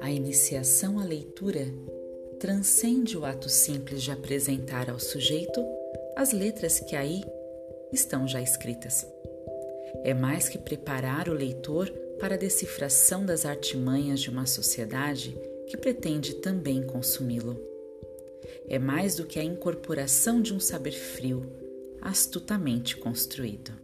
A iniciação à leitura transcende o ato simples de apresentar ao sujeito as letras que aí estão já escritas. É mais que preparar o leitor para a decifração das artimanhas de uma sociedade que pretende também consumi-lo. É mais do que a incorporação de um saber frio, astutamente construído.